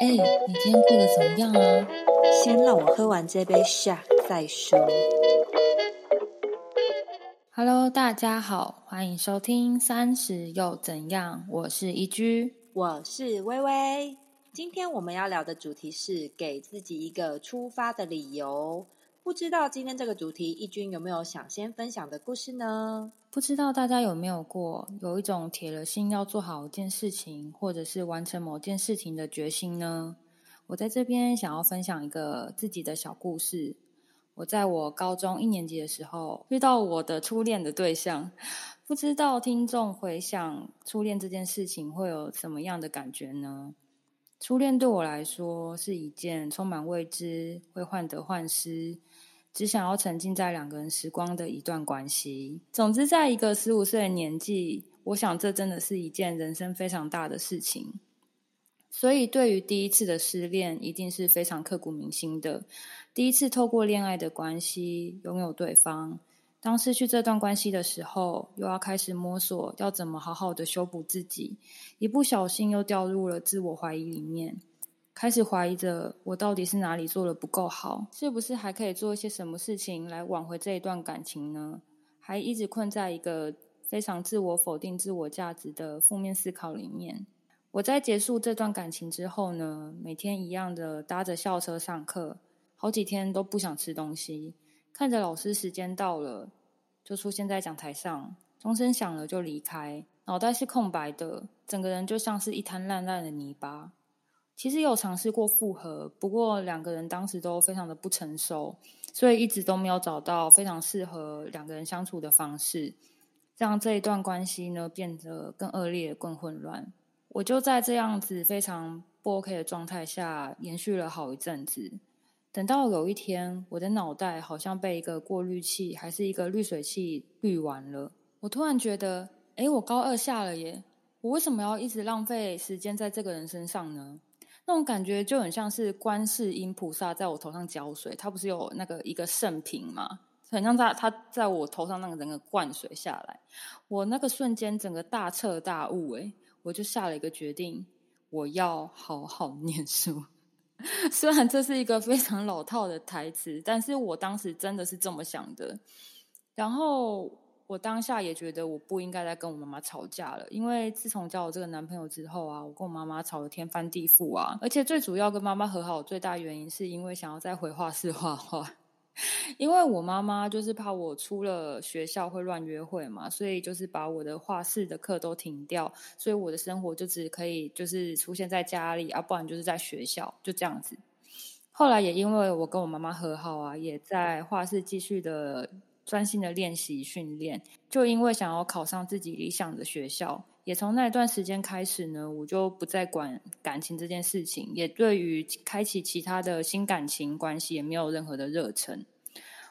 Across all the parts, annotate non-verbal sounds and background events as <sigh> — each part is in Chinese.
哎，你今天过得怎么样啊？先让我喝完这杯下再说。Hello，大家好，欢迎收听《三十又怎样》，我是一居，我是微微。今天我们要聊的主题是给自己一个出发的理由。不知道今天这个主题，一君有没有想先分享的故事呢？不知道大家有没有过有一种铁了心要做好一件事情，或者是完成某件事情的决心呢？我在这边想要分享一个自己的小故事。我在我高中一年级的时候遇到我的初恋的对象，不知道听众回想初恋这件事情会有什么样的感觉呢？初恋对我来说是一件充满未知、会患得患失。只想要沉浸在两个人时光的一段关系。总之，在一个十五岁的年纪，我想这真的是一件人生非常大的事情。所以，对于第一次的失恋，一定是非常刻骨铭心的。第一次透过恋爱的关系拥有对方，当失去这段关系的时候，又要开始摸索要怎么好好的修补自己，一不小心又掉入了自我怀疑里面。开始怀疑着，我到底是哪里做的不够好？是不是还可以做一些什么事情来挽回这一段感情呢？还一直困在一个非常自我否定、自我价值的负面思考里面。我在结束这段感情之后呢，每天一样的搭着校车上课，好几天都不想吃东西，看着老师时间到了就出现在讲台上，钟声响了就离开，脑袋是空白的，整个人就像是一滩烂烂的泥巴。其实有尝试过复合，不过两个人当时都非常的不成熟，所以一直都没有找到非常适合两个人相处的方式，让这一段关系呢变得更恶劣、更混乱。我就在这样子非常不 OK 的状态下延续了好一阵子，等到有一天，我的脑袋好像被一个过滤器还是一个滤水器滤完了，我突然觉得，哎，我高二下了耶，我为什么要一直浪费时间在这个人身上呢？那种感觉就很像是观世音菩萨在我头上浇水，他不是有那个一个圣瓶吗？很像他他在我头上那个整个灌水下来，我那个瞬间整个大彻大悟，诶我就下了一个决定，我要好好念书。<laughs> 虽然这是一个非常老套的台词，但是我当时真的是这么想的。然后。我当下也觉得我不应该再跟我妈妈吵架了，因为自从交我这个男朋友之后啊，我跟我妈妈吵得天翻地覆啊！而且最主要跟妈妈和好最大原因是因为想要再回画室画画，<laughs> 因为我妈妈就是怕我出了学校会乱约会嘛，所以就是把我的画室的课都停掉，所以我的生活就只可以就是出现在家里啊，不然就是在学校，就这样子。后来也因为我跟我妈妈和好啊，也在画室继续的。专心的练习训练，就因为想要考上自己理想的学校，也从那段时间开始呢，我就不再管感情这件事情，也对于开启其他的新感情关系也没有任何的热忱。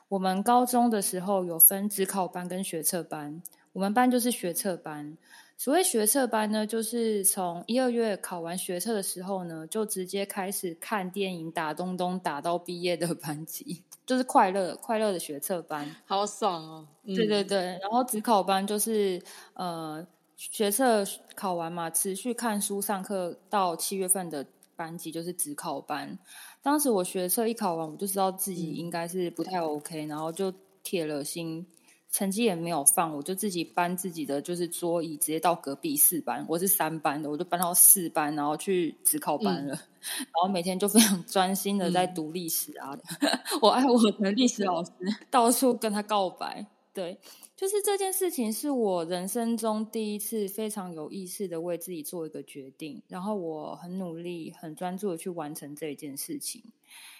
我们高中的时候有分职考班跟学测班，我们班就是学测班。所谓学测班呢，就是从一二月考完学测的时候呢，就直接开始看电影、打东东，打到毕业的班级，就是快乐快乐的学测班，好爽哦！对对对，然后职考班就是呃学测考完嘛，持续看书上课到七月份的班级就是职考班。当时我学测一考完，我就知道自己应该是不太 OK，然后就铁了心。成绩也没有放，我就自己搬自己的就是桌椅，直接到隔壁四班。我是三班的，我就搬到四班，然后去职考班了。<laughs> 然后每天就非常专心的在读历史啊，<laughs> 我爱我的历史老师，<laughs> 到处跟他告白。对，就是这件事情是我人生中第一次非常有意识的为自己做一个决定，然后我很努力、很专注的去完成这一件事情。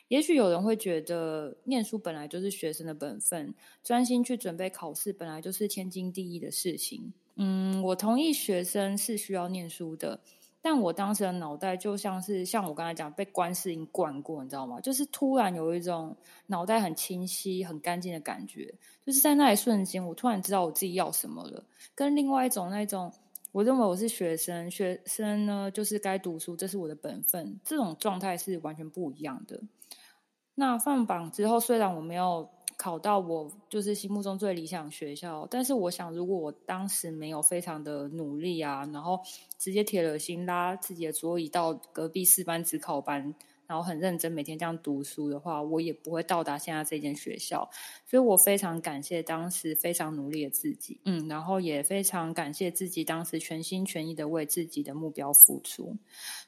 也许有人会觉得，念书本来就是学生的本分，专心去准备考试本来就是天经地义的事情。嗯，我同意学生是需要念书的，但我当时的脑袋就像是像我刚才讲被观世音灌过，你知道吗？就是突然有一种脑袋很清晰、很干净的感觉，就是在那一瞬间，我突然知道我自己要什么了。跟另外一种那种，我认为我是学生，学生呢就是该读书，这是我的本分，这种状态是完全不一样的。那放榜之后，虽然我没有考到我就是心目中最理想学校。但是我想，如果我当时没有非常的努力啊，然后直接铁了心拉自己的桌椅到隔壁四班只考班。然后很认真每天这样读书的话，我也不会到达现在这间学校。所以我非常感谢当时非常努力的自己，嗯，然后也非常感谢自己当时全心全意的为自己的目标付出。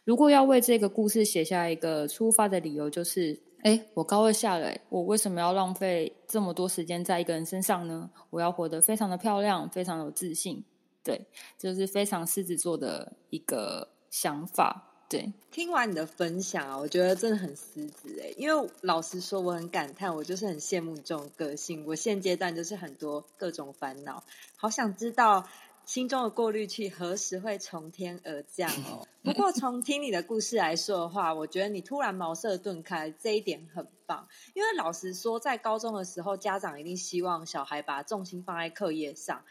如果要为这个故事写下一个出发的理由，就是，哎，我高二下了，我为什么要浪费这么多时间在一个人身上呢？我要活得非常的漂亮，非常有自信，对，就是非常狮子座的一个想法。对，听完你的分享啊，我觉得真的很狮子哎，因为老实说，我很感叹，我就是很羡慕你这种个性。我现阶段就是很多各种烦恼，好想知道心中的过滤器何时会从天而降哦。<laughs> 不过从听你的故事来说的话，我觉得你突然茅塞顿开，这一点很棒。因为老实说，在高中的时候，家长一定希望小孩把重心放在课业上。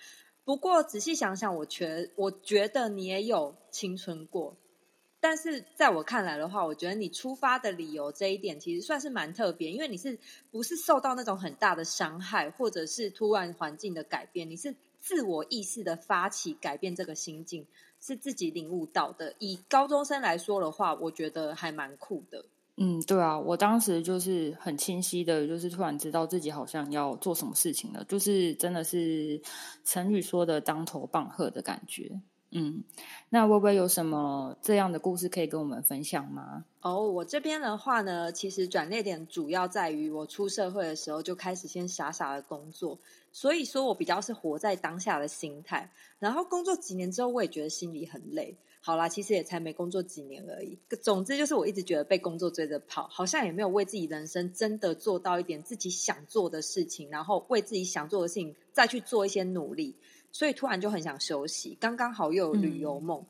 不过仔细想想，我觉我觉得你也有青春过。但是在我看来的话，我觉得你出发的理由这一点其实算是蛮特别，因为你是不是受到那种很大的伤害，或者是突然环境的改变，你是自我意识的发起改变这个心境，是自己领悟到的。以高中生来说的话，我觉得还蛮酷的。嗯，对啊，我当时就是很清晰的，就是突然知道自己好像要做什么事情了，就是真的是成语说的当头棒喝的感觉。嗯，那微微有什么这样的故事可以跟我们分享吗？哦，我这边的话呢，其实转捩点主要在于我出社会的时候就开始先傻傻的工作，所以说我比较是活在当下的心态。然后工作几年之后，我也觉得心里很累。好啦，其实也才没工作几年而已。总之就是我一直觉得被工作追着跑，好像也没有为自己人生真的做到一点自己想做的事情，然后为自己想做的事情再去做一些努力。所以突然就很想休息，刚刚好又有旅游梦，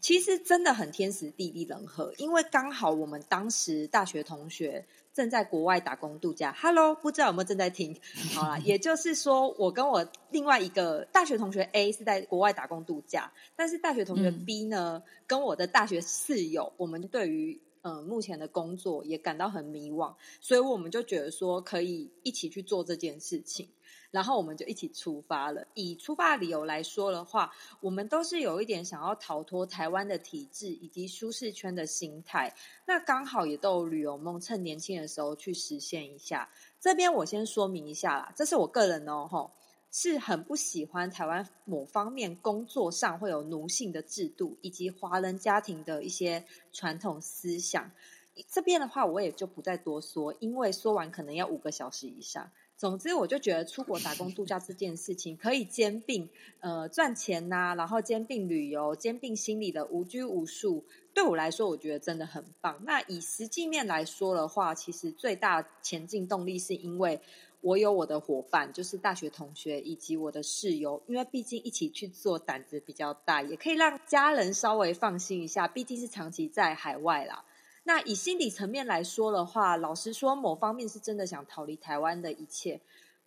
其实真的很天时地利人和，因为刚好我们当时大学同学正在国外打工度假。Hello，不知道有没有正在听？好啦，也就是说，我跟我另外一个大学同学 A 是在国外打工度假，但是大学同学 B 呢，跟我的大学室友，我们对于嗯目前的工作也感到很迷惘，所以我们就觉得说可以一起去做这件事情。然后我们就一起出发了。以出发理由来说的话，我们都是有一点想要逃脱台湾的体制以及舒适圈的心态。那刚好也都有旅游梦，趁年轻的时候去实现一下。这边我先说明一下啦，这是我个人哦，吼，是很不喜欢台湾某方面工作上会有奴性的制度，以及华人家庭的一些传统思想。这边的话，我也就不再多说，因为说完可能要五个小时以上。总之，我就觉得出国打工度假这件事情可以兼并呃赚钱呐，然后兼并旅游，兼并心理的无拘无束。对我来说，我觉得真的很棒。那以实际面来说的话，其实最大前进动力是因为我有我的伙伴，就是大学同学以及我的室友，因为毕竟一起去做，胆子比较大，也可以让家人稍微放心一下。毕竟是长期在海外啦。那以心理层面来说的话，老实说，某方面是真的想逃离台湾的一切。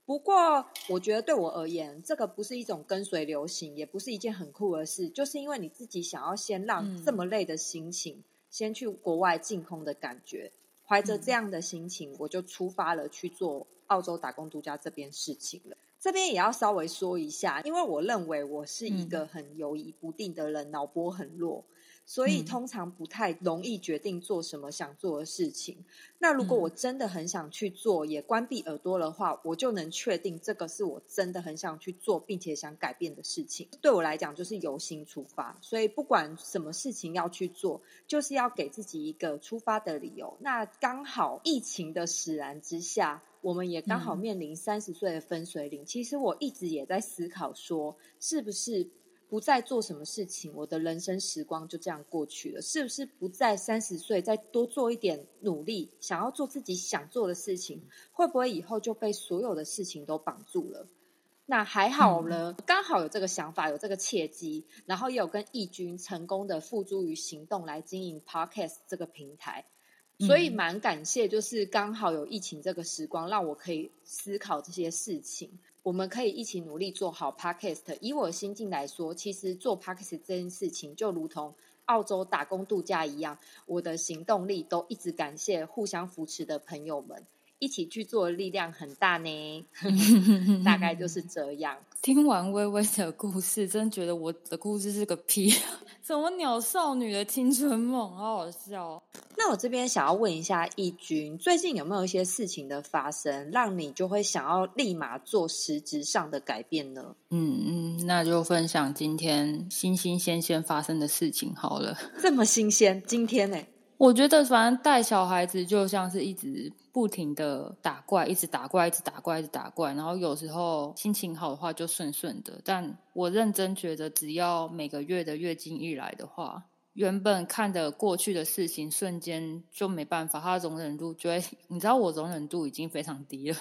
不过，我觉得对我而言，这个不是一种跟随流行，也不是一件很酷的事。就是因为你自己想要先让这么累的心情，先去国外净空的感觉，怀着这样的心情，我就出发了去做澳洲打工度假这边事情了。这边也要稍微说一下，因为我认为我是一个很犹疑不定的人，脑波很弱。所以通常不太容易决定做什么想做的事情。那如果我真的很想去做，也关闭耳朵的话，我就能确定这个是我真的很想去做，并且想改变的事情。对我来讲，就是由心出发。所以不管什么事情要去做，就是要给自己一个出发的理由。那刚好疫情的使然之下，我们也刚好面临三十岁的分水岭。其实我一直也在思考，说是不是。不再做什么事情，我的人生时光就这样过去了。是不是不在三十岁再多做一点努力，想要做自己想做的事情，会不会以后就被所有的事情都绑住了？那还好呢，刚好有这个想法，有这个契机，然后也有跟义军成功的付诸于行动来经营 Podcast 这个平台，所以蛮感谢，就是刚好有疫情这个时光，让我可以思考这些事情。我们可以一起努力做好 podcast。以我心境来说，其实做 podcast 这件事情就如同澳洲打工度假一样，我的行动力都一直感谢互相扶持的朋友们。一起去做的力量很大呢。<laughs> 大概就是这样。听完微微的故事，真觉得我的故事是个屁，<laughs> 什么鸟少女的青春梦，好好笑。那我这边想要问一下义军，最近有没有一些事情的发生，让你就会想要立马做实质上的改变呢？嗯嗯，那就分享今天新新鲜鲜发生的事情好了。这么新鲜，今天呢？我觉得反正带小孩子就像是一直不停的打怪，一直打怪，一直打怪，一直打怪。然后有时候心情好的话就顺顺的，但我认真觉得，只要每个月的月经一来的话。原本看的过去的事情，瞬间就没办法，他的容忍度就会，你知道我容忍度已经非常低了，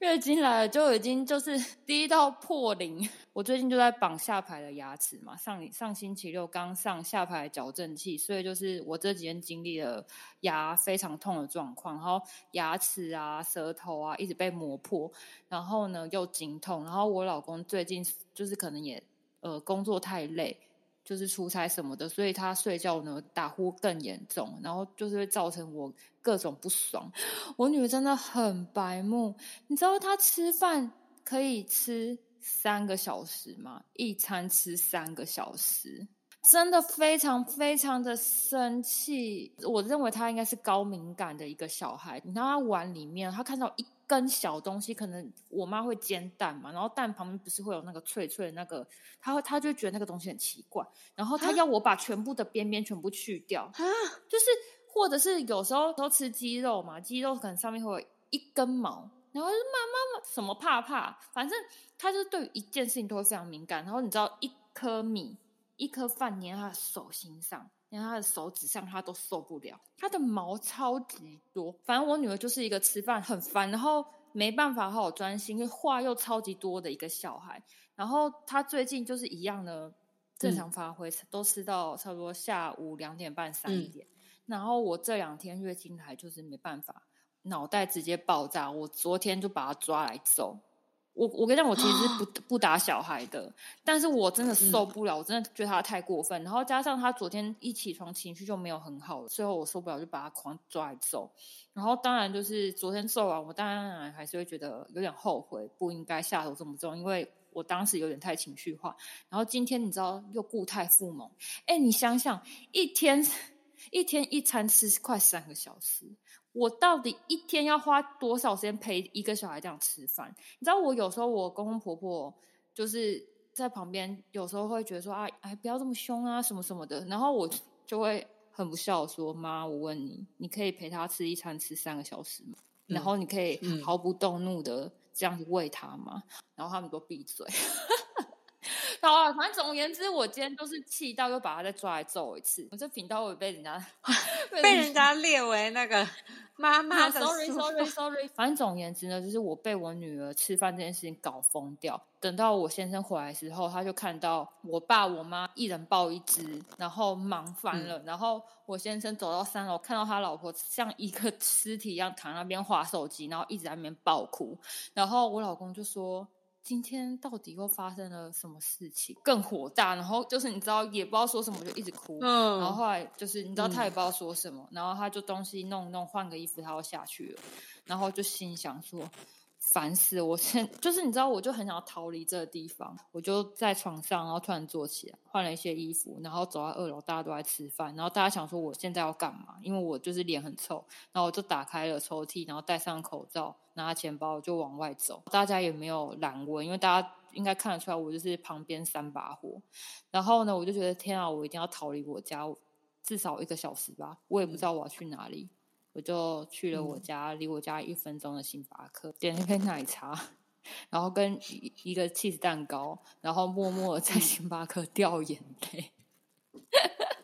月经来了就已经就是 <laughs> 低到破零。我最近就在绑下排的牙齿嘛，上上星期六刚上下排矫正器，所以就是我这几天经历了牙非常痛的状况，然后牙齿啊、舌头啊一直被磨破，然后呢又经痛，然后我老公最近就是可能也呃工作太累。就是出差什么的，所以他睡觉呢打呼更严重，然后就是会造成我各种不爽。我女儿真的很白目，你知道她吃饭可以吃三个小时吗？一餐吃三个小时，真的非常非常的生气。我认为她应该是高敏感的一个小孩。你看她碗里面，她看到一。根小东西，可能我妈会煎蛋嘛，然后蛋旁边不是会有那个脆脆的那个，他他就觉得那个东西很奇怪，然后她要我把全部的边边全部去掉，就是或者是有时候都吃鸡肉嘛，鸡肉可能上面会有一根毛，然后就妈妈什么怕怕，反正她就对于一件事情都会非常敏感，然后你知道一颗米一颗饭粘他的手心上。连他的手指上，他都受不了。他的毛超级多，反正我女儿就是一个吃饭很烦，然后没办法好好专心，话又超级多的一个小孩。然后他最近就是一样的正常发挥，都吃到差不多下午两点半三点。然后我这两天月经来，就是没办法，脑袋直接爆炸。我昨天就把他抓来揍。我我跟你讲，我其实是不不打小孩的，但是我真的受不了，我真的觉得他太过分。然后加上他昨天一起床情绪就没有很好，最后我受不了就把他狂抓来揍。然后当然就是昨天揍完，我当然还是会觉得有点后悔，不应该下手这么重，因为我当时有点太情绪化。然后今天你知道又固态复萌，哎，你想想一天 <laughs> 一天一餐吃快三个小时。我到底一天要花多少时间陪一个小孩这样吃饭？你知道，我有时候我公公婆婆就是在旁边，有时候会觉得说：“啊，哎，不要这么凶啊，什么什么的。”然后我就会很不孝说：“妈，我问你，你可以陪他吃一餐吃三个小时吗？然后你可以毫不动怒的这样子喂他吗？”然后他们都闭嘴。<laughs> 好啊，反正总而言之，我今天都是气到又把他再抓来揍一次。我这频道会被人家 <laughs> 被人家列为那个妈妈的。Sorry，Sorry，Sorry。<laughs> 反正总而言之呢，就是我被我女儿吃饭这件事情搞疯掉。等到我先生回来时候，他就看到我爸我妈一人抱一只，然后忙翻了。然后我先生走到三楼，看到他老婆像一个尸体一样躺那边划手机，然后一直在那边爆哭。然后我老公就说。今天到底又发生了什么事情？更火大，然后就是你知道也不知道说什么，就一直哭。嗯，然后后来就是你知道他也不知道说什么，然后他就东西弄弄，换个衣服，他要下去了，然后就心想说。烦死！我现 <laughs> 就是你知道，我就很想要逃离这个地方。我就在床上，然后突然坐起来，换了一些衣服，然后走到二楼，大家都在吃饭。然后大家想说我现在要干嘛？因为我就是脸很臭。然后我就打开了抽屉，然后戴上口罩，拿钱包就往外走。大家也没有拦我，因为大家应该看得出来我就是旁边三把火。然后呢，我就觉得天啊，我一定要逃离我家，至少一个小时吧。我也不知道我要去哪里。我就去了我家离我家一分钟的星巴克，点了一杯奶茶，然后跟一一个 cheese 蛋糕，然后默默在星巴克掉眼泪。<laughs>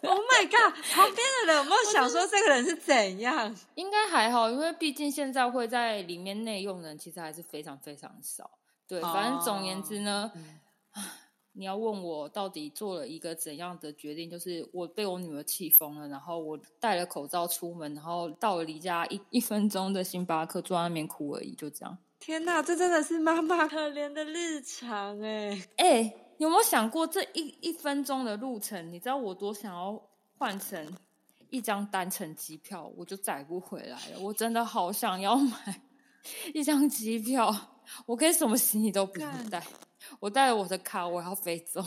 Oh my god！旁边的人有没有想说这个人是怎样？应该还好，因为毕竟现在会在里面内用的人其实还是非常非常少。对，反正总言之呢。你要问我到底做了一个怎样的决定？就是我被我女儿气疯了，然后我戴了口罩出门，然后到了离家一一分钟的星巴克，坐在那边哭而已，就这样。天哪，这真的是妈妈可怜的日常哎哎，有没有想过这一一分钟的路程？你知道我多想要换成一张单程机票，我就载不回来了。我真的好想要买。<laughs> 一张机票，我可以什么行李都不用干带，我带了我的卡，我要飞走，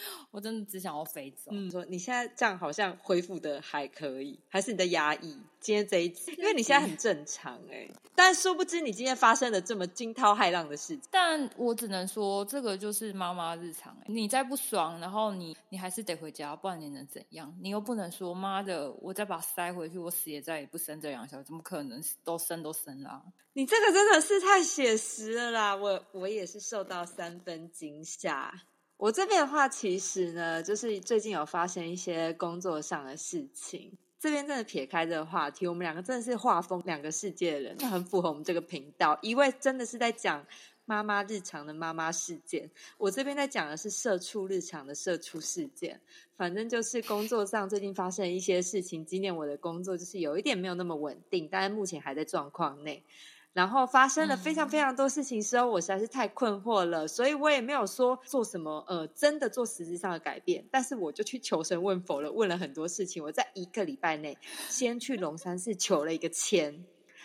<laughs> 我真的只想要飞走。嗯，说你现在这样好像恢复的还可以，还是你的压抑？今天这一次，因为你现在很正常哎、但殊不知你今天发生了这么惊涛骇浪的事情。但我只能说，这个就是妈妈日常、欸。你再不爽，然后你你还是得回家，不然你能怎样？你又不能说妈的，我再把它塞回去，我死也再也不生这两小孩，怎么可能？都生都生啦、你这个真的是太写实了啦！我我也是受到三分惊吓。我这边的话，其实呢，就是最近有发生一些工作上的事情。这边真的撇开这个话题，我们两个真的是画风两个世界的人，就很符合我们这个频道。一位真的是在讲妈妈日常的妈妈事件，我这边在讲的是社畜日常的社畜事件。反正就是工作上最近发生一些事情，今年我的工作就是有一点没有那么稳定，但是目前还在状况内。然后发生了非常非常多事情之后，我实在是太困惑了，所以我也没有说做什么呃真的做实质上的改变，但是我就去求神问佛了，问了很多事情。我在一个礼拜内先去龙山寺求了一个签，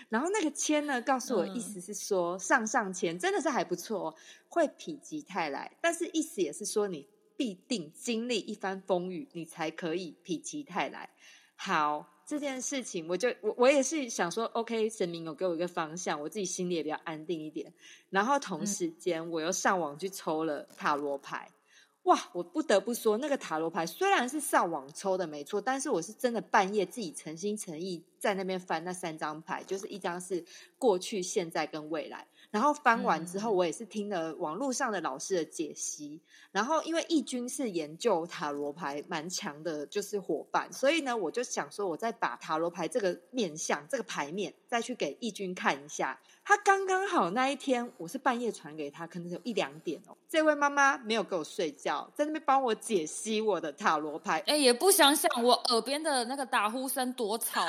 然后那个签呢告诉我嗯。意思是说、上上签真的是还不错哦，会否极泰来，但是意思也是说你必定经历一番风雨，你才可以否极泰来。好，这件事情，我就我我也是想说，OK，神明有给我一个方向，我自己心里也比较安定一点。然后同时间，我又上网去抽了塔罗牌。哇，我不得不说，那个塔罗牌虽然是上网抽的没错，但是我是真的半夜自己诚心诚意在那边翻那三张牌，就是一张是过去、现在跟未来。然后翻完之后，我也是听了网络上的老师的解析。然后因为义军是研究塔罗牌蛮强的，就是伙伴，所以呢，我就想说，我再把塔罗牌这个面相、这个牌面再去给义军看一下。他刚刚好那一天，我是半夜传给他，可能有一两点哦。这位妈妈没有给我睡觉，在那边帮我解析我的塔罗牌。哎、也不想想我耳边的那个打呼声多吵。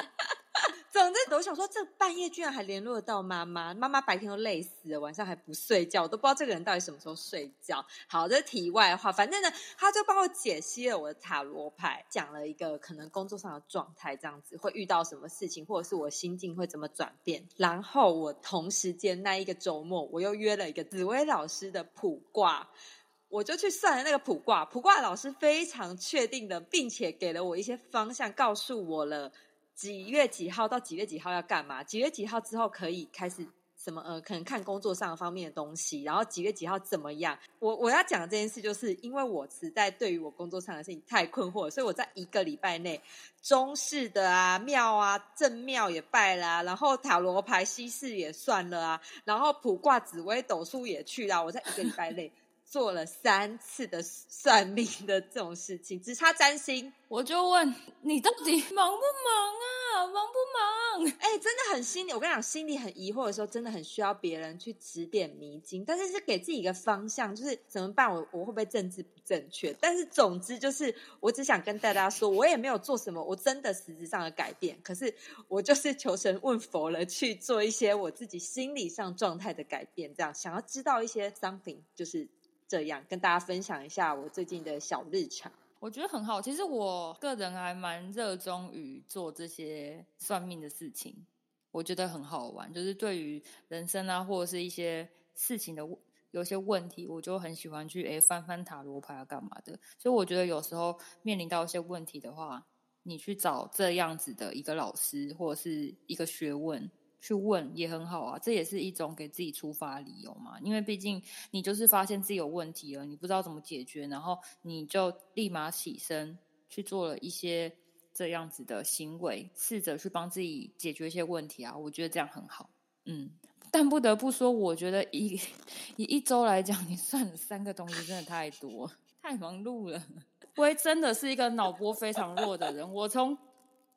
<laughs> 总之，我想说，这半夜居然还联络到妈妈，妈妈白天都累死了，晚上还不睡觉，我都不知道这个人到底什么时候睡觉。好，这是题外话，反正呢，他就帮我解析了我的塔罗牌，讲了一个可能工作上的状态，这样子会遇到什么事情，或者是我心境会怎么转变。然后我同时间那一个周末，我又约了一个紫薇老师的卜卦。我就去算了那个卜卦，卜卦老师非常确定的，并且给了我一些方向，告诉我了几月几号到几月几号要干嘛，几月几号之后可以开始什么呃，可能看工作上方面的东西，然后几月几号怎么样。我我要讲的这件事，就是因为我实在对于我工作上的事情太困惑，所以我在一个礼拜内，中式的啊庙啊正庙也拜啦、然后塔罗牌西式也算了啊，然后卜卦紫微斗数也去啦，我在一个礼拜内。做了三次的算命的这种事情，只差占星。我就问你到底忙不忙啊？忙不忙？哎、真的很心里，我跟你讲，心里很疑惑的时候，真的很需要别人去指点迷津，但是是给自己一个方向，就是怎么办？我我会不会政治不正确？但是总之就是，我只想跟大家说，我也没有做什么，我真的实质上的改变，可是我就是求神问佛了，去做一些我自己心理上状态的改变，这样想要知道一些 something，就是这样跟大家分享一下我最近的小日常。我觉得很好。其实我个人还蛮热衷于做这些算命的事情，我觉得很好玩。就是对于人生啊，或者是一些事情的有些问题，我就很喜欢去诶翻翻塔罗牌啊，干嘛的。所以我觉得有时候面临到一些问题的话，你去找这样子的一个老师或者是一个学问。去问也很好啊，这也是一种给自己出发理由嘛。因为毕竟你就是发现自己有问题了，你不知道怎么解决，然后你就立马起身去做了一些这样子的行为，试着去帮自己解决一些问题啊。我觉得这样很好，嗯。但不得不说，我觉得以以一周来讲，你算了三个东西真的太多，太忙碌了。我真的是一个脑波非常弱的人，我从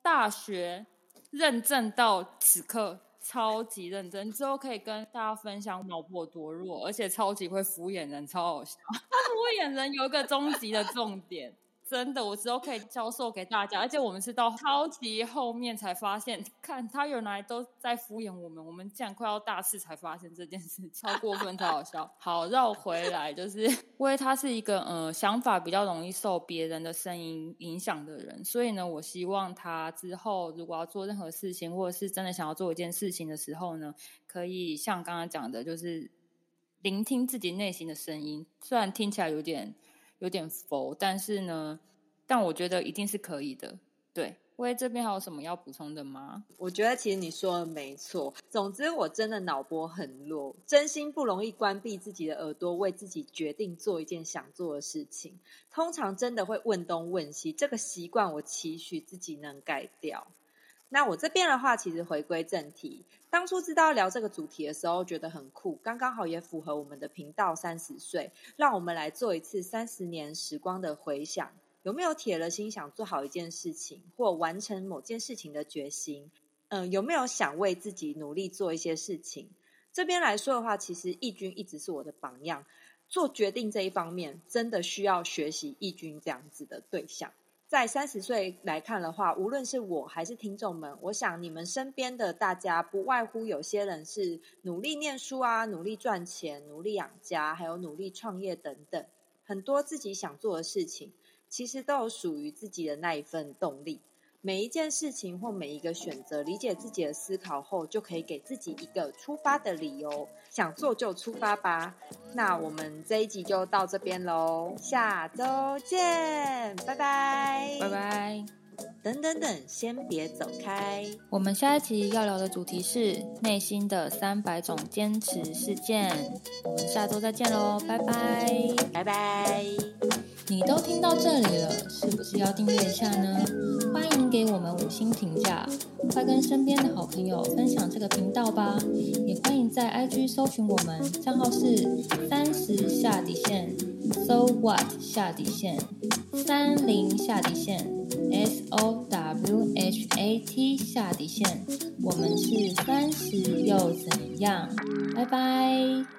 大学认证到此刻。超级认真，之后可以跟大家分享脑波多弱，而且超级会敷衍人，超好笑。他 <laughs> 敷衍人有一个终极的重点，真的，我之后可以教授给大家，而且我们是到超级后面才发现，看他原来都在敷衍我们，我们竟然快要大四才发现这件事，超过分，超好笑。好，绕回来，就是因为他是一个呃想法比较容易受别人的声音影响的人，所以呢，我希望他之后如果要做任何事情，或者是真的想要做一件事情的时候呢，可以像刚刚讲的，就是聆听自己内心的声音，虽然听起来有点。有点佛，但是呢，但我觉得一定是可以的。对，喂，这边还有什么要补充的吗？我觉得其实你说的没错。总之，我真的脑波很弱，真心不容易关闭自己的耳朵，为自己决定做一件想做的事情。通常真的会问东问西，这个习惯我期许自己能改掉。那我这边的话，其实回归正题，当初知道聊这个主题的时候，觉得很酷，刚刚好也符合我们的频道三十岁，让我们来做一次三十年时光的回想，有没有铁了心想做好一件事情，或完成某件事情的决心？嗯，有没有想为自己努力做一些事情？这边来说的话，其实义军一直是我的榜样，做决定这一方面，真的需要学习义军这样子的对象。在三十岁来看的话，无论是我还是听众们，我想你们身边的大家，不外乎有些人是努力念书啊，努力赚钱，努力养家，还有努力创业等等，很多自己想做的事情，其实都有属于自己的那一份动力。每一件事情或每一个选择，理解自己的思考后，就可以给自己一个出发的理由。想做就出发吧。那我们这一集就到这边喽，下周见，拜拜，拜拜。等等等，先别走开。我们下一集要聊的主题是内心的三百种坚持事件。我们下周再见喽，拜拜，拜拜。你都听到这里了，是不是要订阅一下呢？欢迎给我们五星评价，快跟身边的好朋友分享这个频道吧！也欢迎在 IG 搜寻我们，账号是三十下底线，So What 下底线，三零下底线，S O W H A T 下底线。我们是三十又怎样？拜拜。